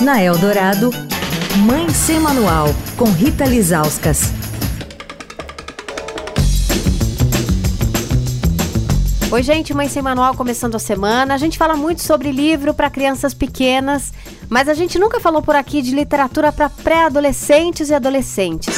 Na Eldorado, Mãe Sem Manual, com Rita Lizauskas. Oi, gente, Mãe Sem Manual começando a semana. A gente fala muito sobre livro para crianças pequenas, mas a gente nunca falou por aqui de literatura para pré-adolescentes e adolescentes.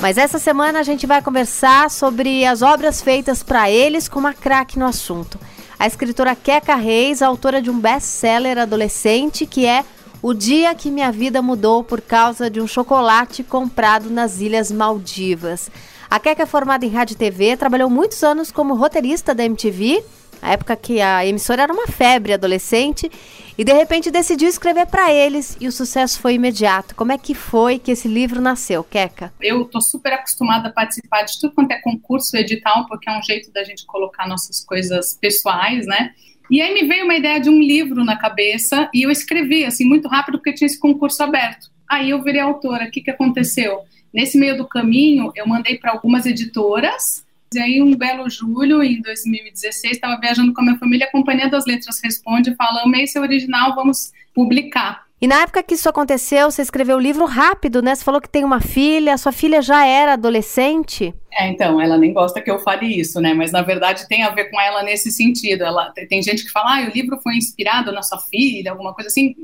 Mas essa semana a gente vai conversar sobre as obras feitas para eles com uma craque no assunto a escritora Keka Reis, autora de um best-seller adolescente que é O Dia que Minha Vida Mudou por causa de um chocolate comprado nas Ilhas Maldivas. A Keka é formada em rádio e TV, trabalhou muitos anos como roteirista da MTV a época que a emissora era uma febre adolescente, e de repente decidiu escrever para eles e o sucesso foi imediato. Como é que foi que esse livro nasceu, Queca? Eu tô super acostumada a participar de tudo quanto é concurso edital, porque é um jeito da gente colocar nossas coisas pessoais, né? E aí me veio uma ideia de um livro na cabeça e eu escrevi assim muito rápido porque tinha esse concurso aberto. Aí eu virei autora. O que, que aconteceu? Nesse meio do caminho, eu mandei para algumas editoras e aí, um belo julho, em 2016, estava viajando com a minha família, a Companhia das Letras responde e fala: amei seu original, vamos publicar. E na época que isso aconteceu, você escreveu o livro rápido, né? Você falou que tem uma filha, sua filha já era adolescente? É, então, ela nem gosta que eu fale isso, né? Mas na verdade tem a ver com ela nesse sentido. Ela tem gente que fala, ah, o livro foi inspirado na sua filha, alguma coisa assim.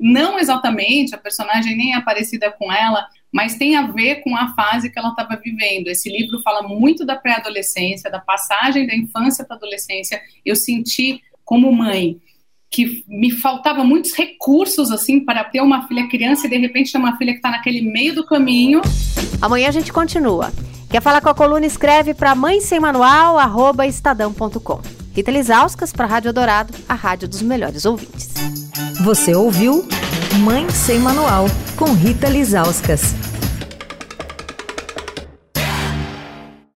Não exatamente, a personagem nem é parecida com ela, mas tem a ver com a fase que ela estava vivendo. Esse livro fala muito da pré-adolescência, da passagem da infância para a adolescência. Eu senti como mãe que me faltava muitos recursos assim para ter uma filha criança e de repente ter uma filha que está naquele meio do caminho. Amanhã a gente continua. Quer falar com a coluna? Escreve para mãe sem manual estadão.com. Rita Lisauskas para a Rádio Dourado, a rádio dos melhores ouvintes. Você ouviu Mãe Sem Manual, com Rita Lizauskas.